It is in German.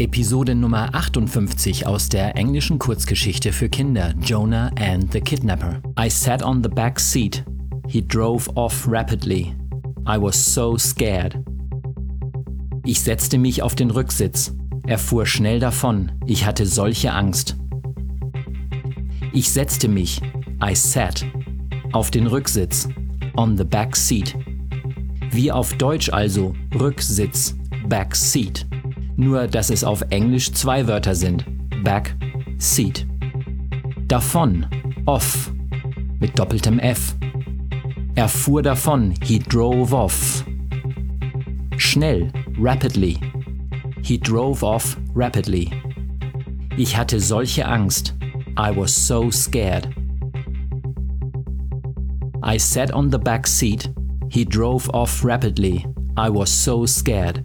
Episode Nummer 58 aus der englischen Kurzgeschichte für Kinder Jonah and the Kidnapper. I sat on the back seat. He drove off rapidly. I was so scared. Ich setzte mich auf den Rücksitz. Er fuhr schnell davon. Ich hatte solche Angst. Ich setzte mich, I sat, auf den Rücksitz, on the back seat. Wie auf Deutsch also Rücksitz, back seat nur dass es auf Englisch zwei Wörter sind. Back, Seat. Davon, off, mit doppeltem F. Er fuhr davon, he drove off. Schnell, rapidly. He drove off rapidly. Ich hatte solche Angst. I was so scared. I sat on the back seat. He drove off rapidly. I was so scared.